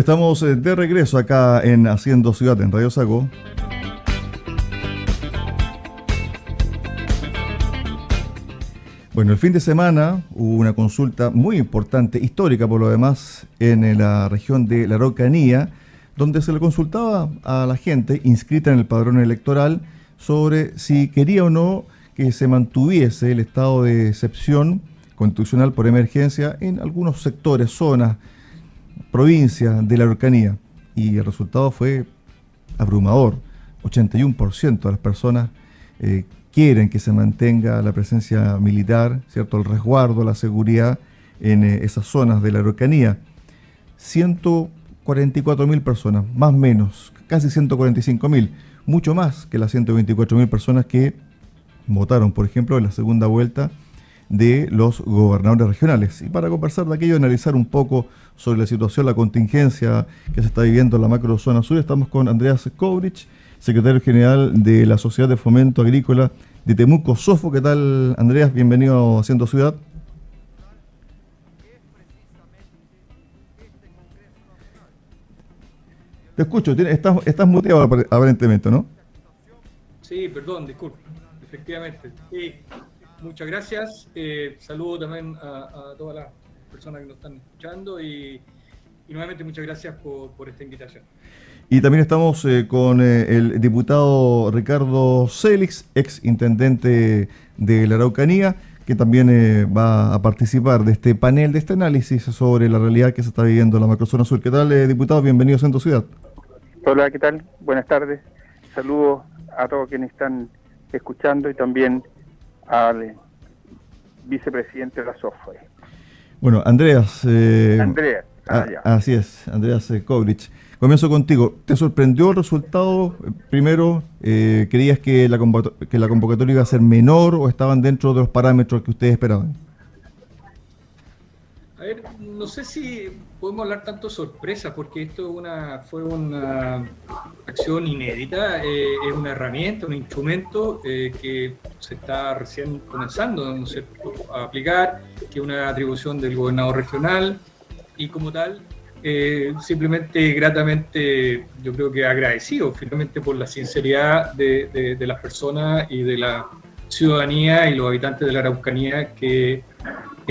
estamos eh, de regreso acá en Haciendo Ciudad en Radio Sago. Bueno, el fin de semana hubo una consulta muy importante, histórica por lo demás, en la región de la Araucanía, donde se le consultaba a la gente inscrita en el padrón electoral sobre si quería o no que se mantuviese el estado de excepción constitucional por emergencia en algunos sectores, zonas, provincias de la Araucanía. Y el resultado fue abrumador. 81% de las personas eh, quieren que se mantenga la presencia militar, ¿cierto? el resguardo, la seguridad en eh, esas zonas de la Araucanía. 144 mil personas, más o menos, casi 145 mil, mucho más que las 124 mil personas que votaron, por ejemplo, en la segunda vuelta de los gobernadores regionales. Y para conversar de aquello, analizar un poco sobre la situación, la contingencia que se está viviendo en la macrozona sur, estamos con Andreas Kovrich, secretario general de la Sociedad de Fomento Agrícola de Temuco Sofo. ¿Qué tal, Andreas? Bienvenido a Haciendo Ciudad. Te escucho, estás, estás muteado aparentemente, ¿no? Sí, perdón, disculpe. Efectivamente. Sí, muchas gracias. Eh, saludo también a, todas las personas que nos están escuchando y, nuevamente muchas gracias por, esta invitación. Y también estamos eh, con eh, el diputado Ricardo Célix, ex intendente de la Araucanía, que también va a participar de este panel, de este análisis sobre la realidad que se está viviendo en la macrozona sur. ¿Qué tal, diputado? Bienvenido a Centro Ciudad. Hola, ¿qué tal? Buenas tardes. Saludos a todos quienes están escuchando y también al vicepresidente de la software. Bueno, Andreas. Eh, Andreas. Ah, así es, Andreas eh, Kovrich. Comienzo contigo. ¿Te sorprendió el resultado? Primero, eh, ¿creías que la, que la convocatoria iba a ser menor o estaban dentro de los parámetros que ustedes esperaban? A ver, no sé si podemos hablar tanto sorpresa, porque esto una, fue una acción inédita, eh, es una herramienta, un instrumento eh, que se está recién comenzando a aplicar, que es una atribución del gobernador regional y como tal, eh, simplemente gratamente yo creo que agradecido finalmente por la sinceridad de, las personas y de la ciudadanía y los habitantes de la Araucanía que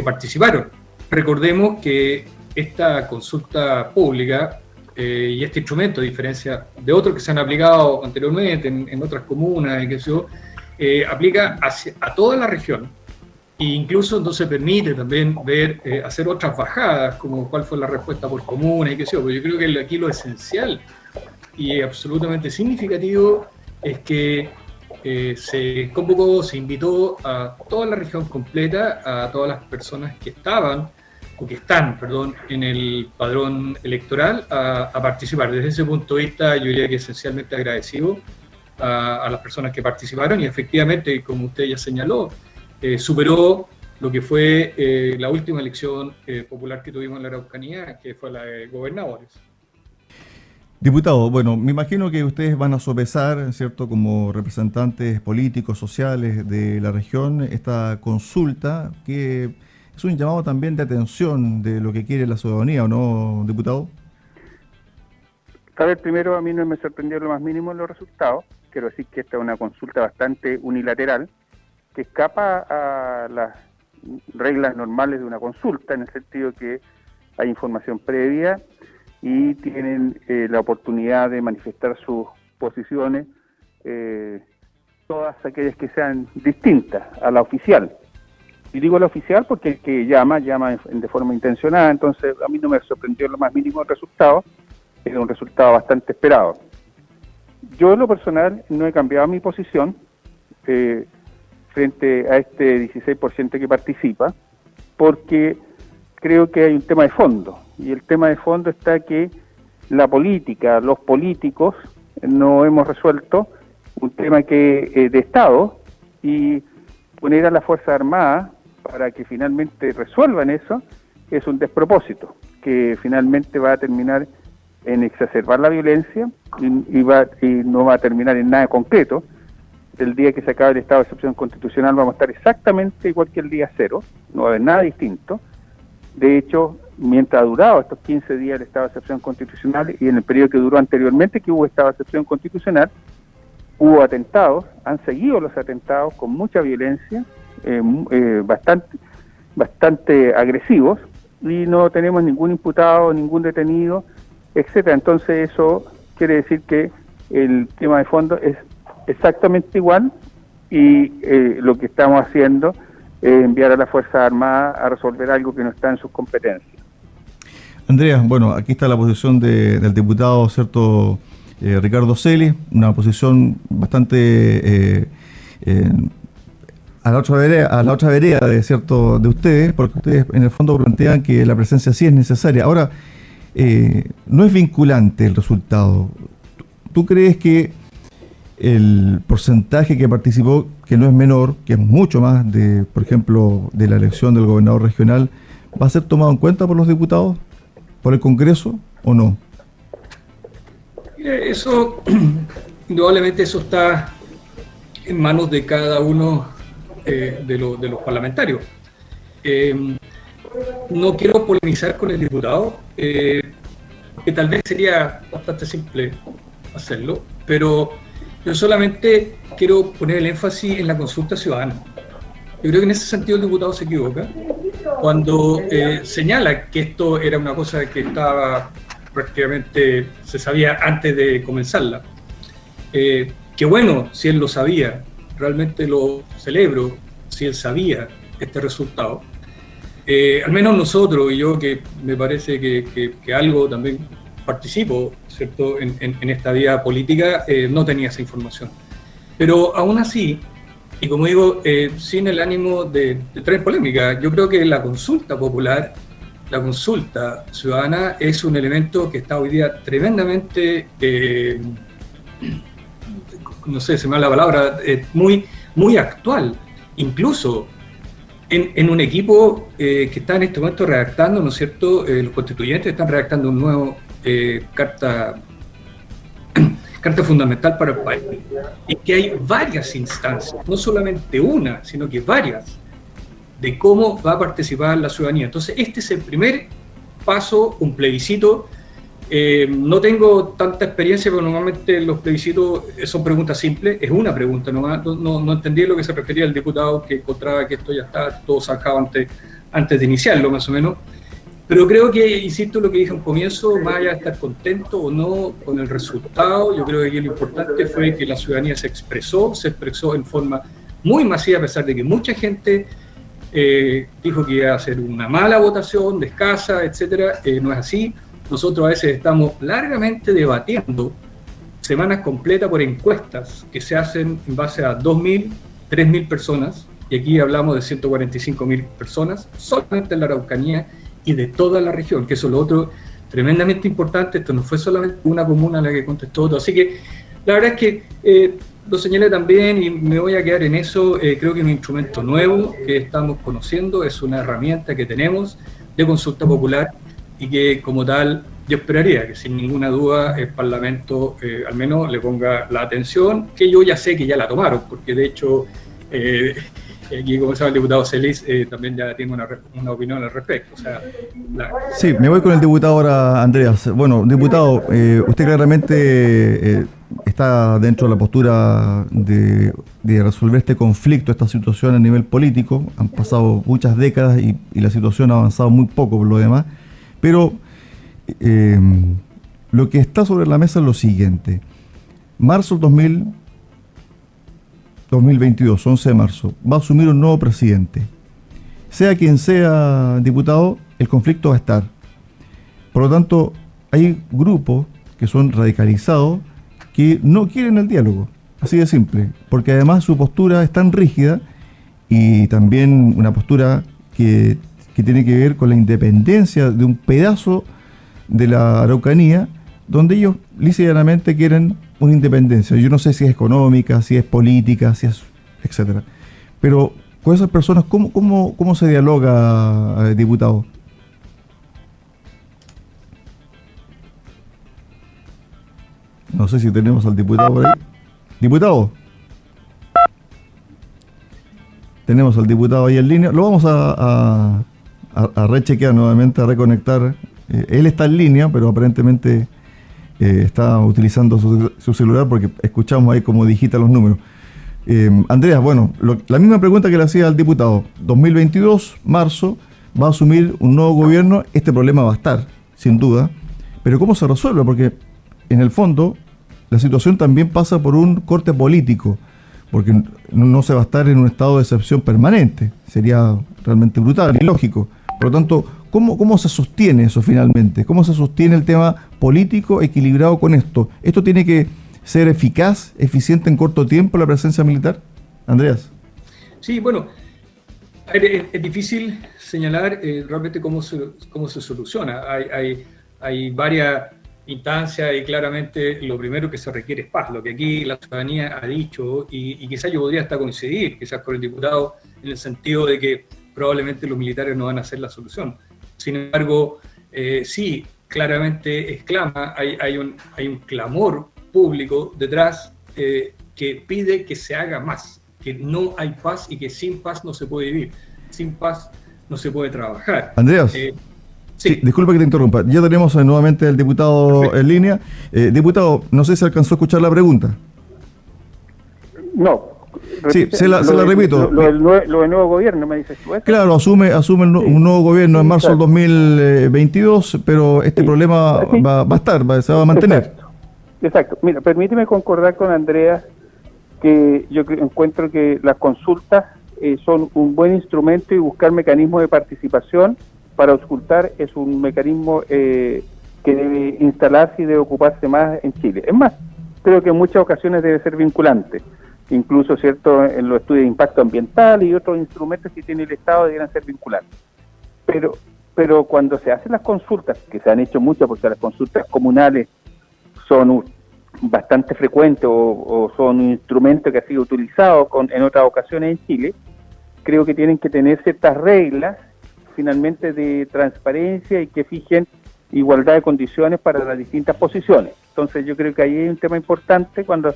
participaron. Recordemos que esta consulta pública eh, y este instrumento, a diferencia de otros que se han aplicado anteriormente en, otras comunas, y que se, eh, aplica a toda la región e incluso entonces permite también ver, eh, hacer otras bajadas, como cuál fue la respuesta por comuna y qué sé yo. Pero yo creo que aquí lo esencial y absolutamente significativo es que se convocó, se invitó a toda la región completa, a todas las personas que estaban o que están, perdón, en el padrón electoral a, participar. Desde ese punto de vista, yo diría que esencialmente agradecido a, las personas que participaron y efectivamente, como usted ya señaló, eh, superó lo que fue eh, la última elección eh, popular que tuvimos en la Araucanía, que fue la de gobernadores. Diputado, bueno, me imagino que ustedes van a sopesar, ¿cierto?, como representantes políticos, sociales de la región, esta consulta que es un llamado también de atención de lo que quiere la ciudadanía, ¿o no, diputado? A ver, primero a mí no me sorprendió lo más mínimo los resultados. Quiero decir que esta es una consulta bastante unilateral que escapa a las reglas normales de una consulta, en el sentido que hay información previa y tienen eh, la oportunidad de manifestar sus posiciones, eh, todas aquellas que sean distintas a la oficial. Y digo el oficial porque el que llama, llama de forma intencionada, entonces a mí no me sorprendió lo más mínimo el resultado, es un resultado bastante esperado. Yo en lo personal no he cambiado mi posición eh, frente a este 16% que participa, porque creo que hay un tema de fondo, y el tema de fondo está que la política, los políticos, no hemos resuelto un tema que eh, de Estado y poner a la Fuerza Armada para que finalmente resuelvan eso, es un despropósito, que finalmente va a terminar en exacerbar la violencia y, va, y no va a terminar en nada concreto. El día que se acabe el estado de excepción constitucional vamos a estar exactamente igual que el día cero, no va a haber nada distinto. De hecho, mientras ha durado estos 15 días el estado de excepción constitucional y en el periodo que duró anteriormente que hubo estado de excepción constitucional, hubo atentados, han seguido los atentados con mucha violencia, eh, eh, bastante, bastante agresivos, y no tenemos ningún imputado, ningún detenido, etcétera. Entonces eso quiere decir que el tema de fondo es exactamente igual y eh, lo que estamos haciendo es enviar a la Fuerza Armada a resolver algo que no está en sus competencias. Andrea, bueno, aquí está la posición del diputado, ¿cierto? Ricardo Celi, una posición bastante a la otra vereda, a la otra vereda de cierto de ustedes, porque ustedes en el fondo plantean que la presencia sí es necesaria. Ahora, no es vinculante el resultado. ¿Tú crees que el porcentaje que participó, que no es menor, que es mucho más de, por ejemplo, de la elección del gobernador regional, va a ser tomado en cuenta por los diputados? por el Congreso o no? Eso, indudablemente eso está en manos de cada uno de, los parlamentarios. Em, no quiero polemizar con el diputado, eh, que tal vez sería bastante simple hacerlo, pero yo solamente quiero poner el énfasis en la consulta ciudadana. Yo creo que en ese sentido el diputado se equivoca cuando eh, señala que esto era una cosa que estaba prácticamente, se sabía antes de comenzarla. Eh, que bueno, si él lo sabía, realmente lo celebro, si él sabía este resultado. Eh, al menos nosotros, y yo que me parece que, algo también participo ¿cierto? En, esta vía política, no tenía esa información. Pero aún así, y como digo, eh, sin el ánimo de, traer polémica, yo creo que la consulta popular, la consulta ciudadana es un elemento que está hoy día tremendamente, eh, no sé, se me da la palabra, eh, muy, muy actual. Incluso en, un equipo que está en este momento redactando, ¿no es cierto? los constituyentes están redactando un nuevo carta carta fundamental para el país, y que hay varias instancias, no solamente una, sino que varias, de cómo va a participar la ciudadanía. Entonces, este es el primer paso, un plebiscito. Eh, no tengo tanta experiencia, pero normalmente los plebiscitos son preguntas simples, es una pregunta, no, no, no entendí lo que se refería el diputado que encontraba que esto ya está todo sacado antes, de iniciarlo, más o menos. Pero creo que, insisto, lo que dije un comienzo, más allá de estar contento o no con el resultado, yo creo que lo importante fue que la ciudadanía se expresó, se expresó en forma muy masiva, a pesar de que mucha gente eh, dijo que iba a ser una mala votación, de escasa, etcétera. Eh, no es así. Nosotros a veces estamos largamente debatiendo semanas completas por encuestas que se hacen en base a 2.000, 3.000 personas, y aquí hablamos de 145.000 personas, solamente en la Araucanía y de toda la región, que eso es lo otro tremendamente importante. Esto no fue solamente una comuna la que contestó todo. Así que la verdad es que eh, lo señalé también y me voy a quedar en eso. Eh, creo que es un instrumento nuevo que estamos conociendo, es una herramienta que tenemos de consulta popular y que como tal yo esperaría que sin ninguna duda el Parlamento eh, al menos le ponga la atención, que yo ya sé que ya la tomaron, porque de hecho aquí, como sabe el diputado Celis, eh, también ya tiene una, una, opinión al respecto. Sí, me voy con el diputado ahora, Andreas. Bueno, diputado, eh, usted claramente eh, está dentro de la postura de, resolver este conflicto, esta situación a nivel político. Han pasado muchas décadas y, la situación ha avanzado muy poco por lo demás. Pero lo que está sobre la mesa es lo siguiente. Marzo del 2000 2022, 11 de marzo, va a asumir un nuevo presidente. Sea quien sea diputado, el conflicto va a estar. Por lo tanto, hay grupos que son radicalizados que no quieren el diálogo, así de simple, porque además su postura es tan rígida y también una postura que, que tiene que ver con la independencia de un pedazo de la Araucanía, donde ellos lícitamente quieren una independencia. Yo no sé si es económica, si es política, si es etcétera. Pero con esas personas, ¿cómo, cómo, cómo se dialoga, eh, diputado? No sé si tenemos al diputado por ahí. Diputado. Tenemos al diputado ahí en línea. Lo vamos a, rechequear nuevamente, a reconectar. Eh, él está en línea, pero aparentemente eh, está utilizando su, celular porque escuchamos ahí como digita los números. Eh, Andrea, bueno, la misma pregunta que le hacía al diputado. 2022, marzo, va a asumir un nuevo gobierno. Este problema va a estar, sin duda. Pero ¿cómo se resuelve? Porque en el fondo la situación también pasa por un corte político, porque no se va a estar en un estado de excepción permanente. Sería realmente brutal y lógico. Por lo tanto, ¿cómo, ¿cómo se sostiene eso finalmente? ¿Cómo se sostiene el tema político equilibrado con esto? ¿Esto tiene que ser eficaz, eficiente en corto tiempo la presencia militar? Andreas. Sí, bueno, es, difícil señalar eh, realmente cómo se, cómo se soluciona. Hay, hay, hay varias instancias y claramente lo primero que se requiere es paz, lo que aquí la ciudadanía ha dicho y, y quizás yo podría hasta coincidir, quizás con el diputado, en el sentido de que probablemente los militares no van a ser la solución. Sin embargo, eh, sí, claramente exclama, hay, hay, un, hay un clamor público detrás eh, que pide que se haga más, que no hay paz y que sin paz no se puede vivir, sin paz no se puede trabajar. Andreas. Eh, sí. disculpa que te interrumpa. Ya tenemos nuevamente al diputado en línea. diputado, no sé si alcanzó a escuchar la pregunta. No, Sí, se la, repito. Lo, del nuevo gobierno, me dices tú. Claro, asume, asume un nuevo gobierno en marzo del 2022, pero este problema va, va, a estar, va, se va a mantener. Exacto. Mira, permíteme concordar con Andrea que yo encuentro que las consultas eh, son un buen instrumento y buscar mecanismos de participación para auscultar es un mecanismo eh, que debe instalarse y debe ocuparse más en Chile. Es más, creo que en muchas ocasiones debe ser vinculante incluso cierto en los estudios de impacto ambiental y otros instrumentos que tiene el Estado debieran ser vinculantes. Pero, pero cuando se hacen las consultas, que se han hecho muchas porque las consultas comunales son bastante frecuentes o, son un instrumento que ha sido utilizado con, en otras ocasiones en Chile, creo que tienen que tener ciertas reglas finalmente de transparencia y que fijen igualdad de condiciones para las distintas posiciones. Entonces yo creo que ahí hay un tema importante cuando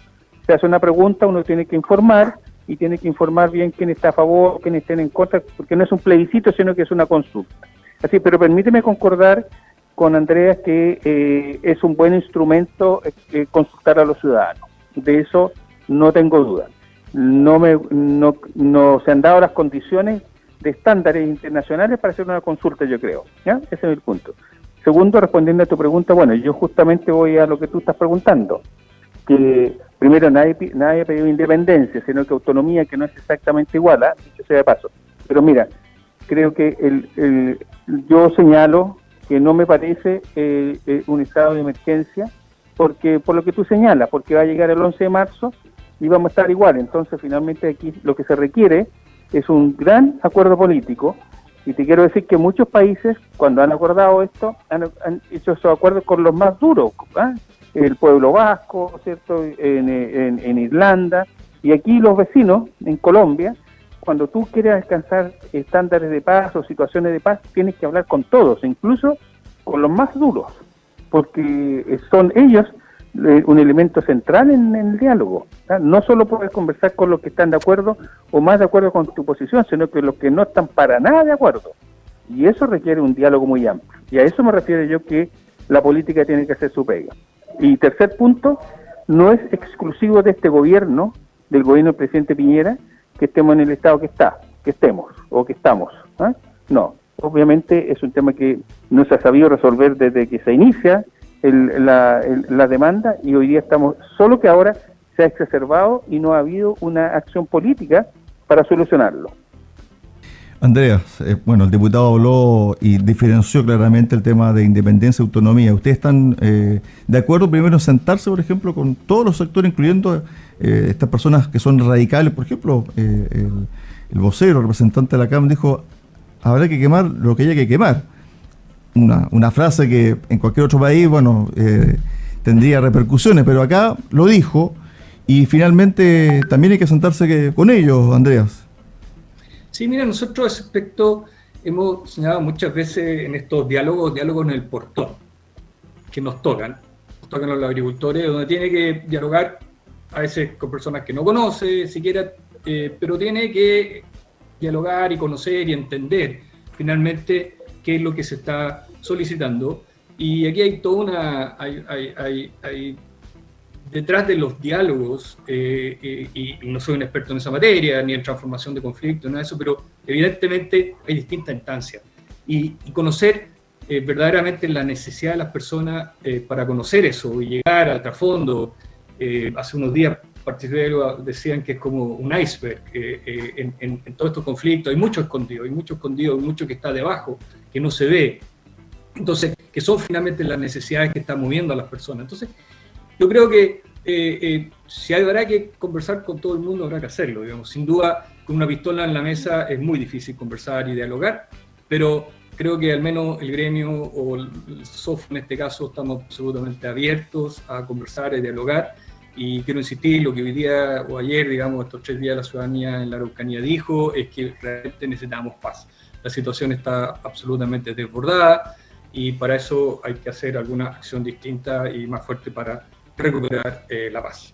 se hace una pregunta, uno tiene que informar y tiene que informar bien quién está a favor, quién está en contra, porque no es un plebiscito, sino que es una consulta. Así, pero permíteme concordar con Andrea que eh, es un buen instrumento eh, consultar a los ciudadanos. De eso no tengo duda. No, me, no, no se han dado las condiciones de estándares internacionales para hacer una consulta, yo creo. ¿ya? Ese es el punto. Segundo, respondiendo a tu pregunta, bueno, yo justamente voy a lo que tú estás preguntando, que primero nadie, nadie ha pedido independencia, sino que autonomía que no es exactamente igual, ¿ah? dicho sea de paso. Pero mira, creo que el, yo señalo que no me parece eh, eh, un estado de emergencia, porque por lo que tú señalas, porque va a llegar el 11 de marzo y vamos a estar igual. Entonces, finalmente aquí lo que se requiere es un gran acuerdo político. Y te quiero decir que muchos países, cuando han acordado esto, han, hecho esos acuerdos con los más duros. ¿ah? El pueblo vasco, ¿cierto? En, Irlanda y aquí los vecinos, en Colombia, cuando tú quieres alcanzar estándares de paz o situaciones de paz, tienes que hablar con todos, incluso con los más duros, porque son ellos eh, un elemento central en, el diálogo. No solo puedes conversar con los que están de acuerdo o más de acuerdo con tu posición, sino que los que no están para nada de acuerdo. Y eso requiere un diálogo muy amplio. Y a eso me refiero yo que la política tiene que hacer su pega. Y tercer punto, no es exclusivo de este gobierno, del gobierno del presidente Piñera, que estemos en el estado que está, que estemos o que estamos. ¿ah? No, obviamente es un tema que no se ha sabido resolver desde que se inicia la, la demanda y hoy día estamos, solo que ahora se ha exacerbado y no ha habido una acción política para solucionarlo. Andrea, eh, bueno, el diputado habló y diferenció claramente el tema de independencia y autonomía. ¿Ustedes están eh, de acuerdo primero en sentarse, por ejemplo, con todos los sectores, incluyendo eh, estas personas que son radicales? Por ejemplo, el, vocero, el representante de la Cámara, dijo, habrá que quemar lo que haya que quemar. Una, una frase que en cualquier otro país, bueno, tendría repercusiones, pero acá lo dijo y finalmente también hay que sentarse con ellos, Andreas. Sí, mira, nosotros a ese aspecto hemos señalado muchas veces en estos diálogos, diálogos en el portón, que nos tocan, nos tocan los agricultores, donde tiene que dialogar a veces con personas que no conoce siquiera, eh, pero tiene que dialogar y conocer y entender finalmente qué es lo que se está solicitando. Y aquí hay toda una, detrás de los diálogos, eh, eh, y, no soy un experto en esa materia, ni en transformación de conflictos, nada de eso, pero evidentemente hay distintas instancias. Y, conocer eh, verdaderamente la necesidad de las personas para conocer eso y llegar al trasfondo. hace unos días participé decían que es como un iceberg en, en, todos estos conflictos. Hay mucho escondido, hay mucho escondido, hay mucho que está debajo, que no se ve. Entonces, que son finalmente las necesidades que están moviendo a las personas. Entonces, yo creo que eh, eh, si habrá que conversar con todo el mundo, habrá que hacerlo. Digamos. Sin duda, con una pistola en la mesa es muy difícil conversar y dialogar, pero creo que al menos el gremio o el SOF en este caso estamos absolutamente abiertos a conversar y dialogar. Y quiero insistir, lo que hoy día o ayer, digamos, estos tres días la ciudadanía en la Araucanía dijo es que realmente necesitamos paz. La situación está absolutamente desbordada y para eso hay que hacer alguna acción distinta y más fuerte para recuperar eh, la paz.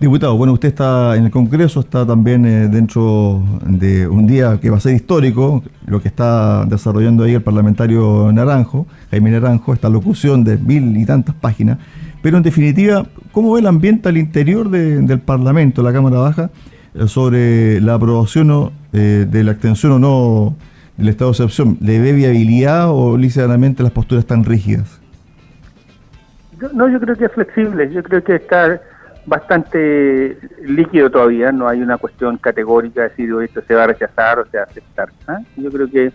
Diputado, bueno, usted está en el Congreso, está también eh, dentro de un día que va a ser histórico, lo que está desarrollando ahí el parlamentario Naranjo, Jaime Naranjo, esta locución de mil y tantas páginas, pero en definitiva, ¿cómo ve el ambiente al interior del Parlamento, la Cámara Baja, eh, sobre la aprobación de la extensión o no del estado de excepción? ¿Le ve viabilidad o lícitamente las posturas tan rígidas? No, yo creo que es flexible, yo creo que está bastante líquido todavía, no hay una cuestión categórica de decir esto se va a rechazar o se va a aceptar. ¿ah? Yo creo que,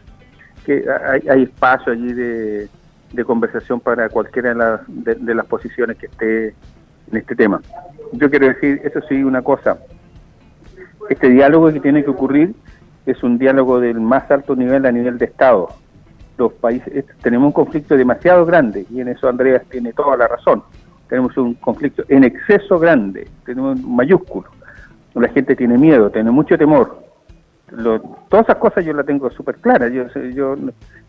que hay, espacio allí de, conversación para cualquiera de las, de, las posiciones que esté en este tema. Yo quiero decir, eso sí, una cosa, este diálogo que tiene que ocurrir es un diálogo del más alto nivel a nivel de Estado los países, tenemos un conflicto demasiado grande y en eso Andreas tiene toda la razón. Tenemos un conflicto en exceso grande, tenemos mayúsculo. La gente tiene miedo, tiene mucho temor. todas esas cosas yo las tengo súper claras. Yo, yo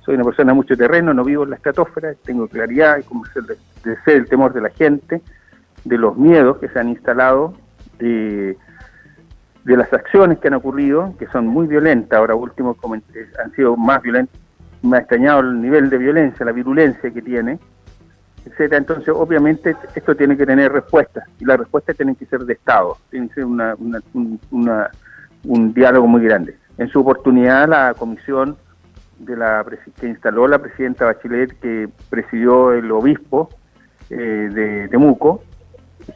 soy una persona de mucho terreno, no vivo en la estratosfera, tengo claridad de, ser el temor de la gente, de los miedos que se han instalado, de, de las acciones que han ocurrido, que son muy violentas, ahora último han sido más violentas me ha extrañado el nivel de violencia, la virulencia que tiene, etcétera. Entonces, obviamente, esto tiene que tener respuestas y las respuestas tienen que ser de Estado, tiene que ser una, un, diálogo muy grande. En su oportunidad, la comisión de la que instaló la presidenta Bachelet, que presidió el obispo eh, de Temuco,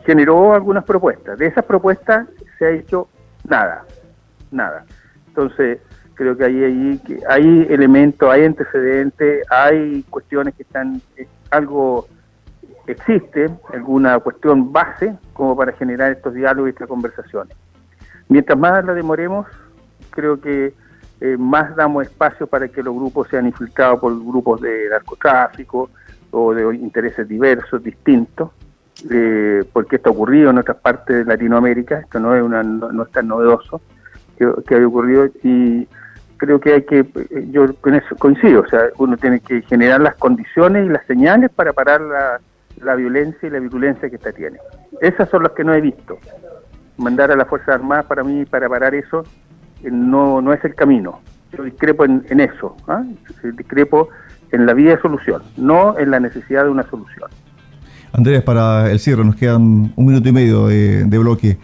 generó algunas propuestas. De esas propuestas se ha hecho nada, nada. Entonces, creo que hay, hay, hay elementos, hay antecedentes, hay cuestiones que están, eh, algo existe, alguna cuestión base como para generar estos diálogos y estas conversaciones. Mientras más la demoremos, creo que eh, más damos espacio para que los grupos sean infiltrados por grupos de narcotráfico o de intereses diversos, distintos, eh, porque esto ha ocurrido en otras partes de Latinoamérica, esto no es, una, no, es tan novedoso que, que ha ocurrido y creo que hay que, yo con eso coincido, o sea, uno tiene que generar las condiciones y las señales para parar la, la violencia y la virulencia que esta tiene. Esas son las que no he visto. Mandar a las Fuerzas Armadas para mí, para parar eso, eh, no, no es el camino. Yo discrepo en, en eso, ¿ah? discrepo en la vía de solución, no en la necesidad de una solución. Andrés, para el cierre, nos quedan un minuto y medio de, de bloque.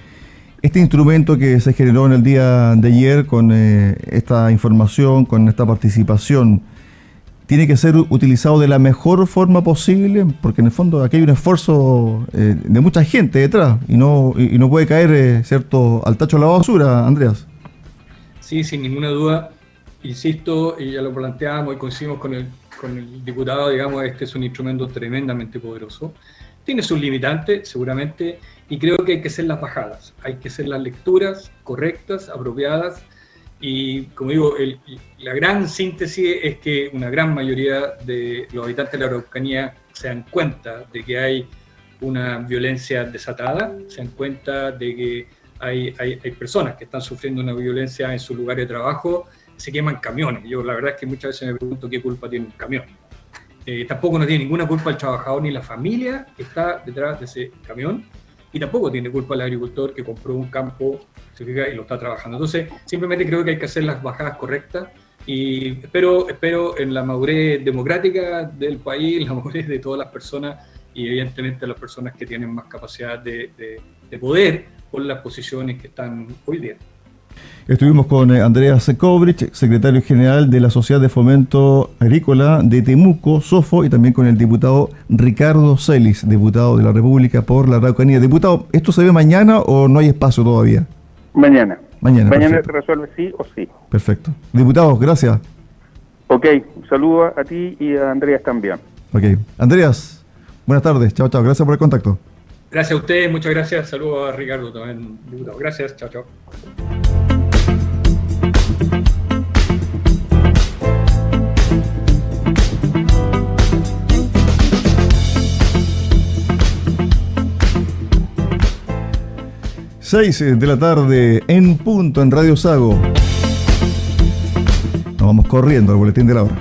Este instrumento que se generó en el día de ayer con eh, esta información, con esta participación, tiene que ser utilizado de la mejor forma posible, porque en el fondo aquí hay un esfuerzo eh, de mucha gente detrás y no, y, no puede caer, eh, ¿cierto?, al tacho de la basura, Andreas. Sí, sin ninguna duda. Insisto, y ya lo planteábamos y coincidimos con el, con el diputado, digamos, este es un instrumento tremendamente poderoso. Tiene sus limitantes, seguramente, y creo que hay que hacer las bajadas, hay que hacer las lecturas correctas, apropiadas, y como digo, la gran síntesis es que una gran mayoría de los habitantes de la Araucanía se dan cuenta de que hay una violencia desatada, se dan cuenta de que hay, hay, personas que están sufriendo una violencia en su lugar de trabajo, se queman camiones. Yo la verdad es que muchas veces me pregunto qué culpa tiene un camión. Eh, tampoco no tiene ninguna culpa el trabajador ni la familia que está detrás de ese camión y tampoco tiene culpa el agricultor que compró un campo y lo está trabajando. Entonces, simplemente creo que hay que hacer las bajadas correctas, Y espero, espero en la madurez democrática del país, la madurez de todas las personas y evidentemente las personas que tienen más capacidad de, de poder con las posiciones que están hoy día. Estuvimos con eh, Andreas Kovrich, secretario general de la Sociedad de Fomento Agrícola de Temuco, SOFO, y también con el diputado Ricardo Celis, diputado de la República por la Araucanía. Diputado, ¿esto se ve mañana o no hay espacio todavía? Mañana. Mañana. Mañana se resuelve sí o sí. Perfecto. Diputados, gracias. Ok, un saludo a ti y a Andreas también. Ok. Andreas, buenas tardes. Chao, chao. Gracias por el contacto. Gracias a ustedes, muchas gracias. Saludos a Ricardo también, diputado. Gracias, chao, chao. Seis de la tarde en punto en Radio Sago. Nos vamos corriendo al boletín de la hora.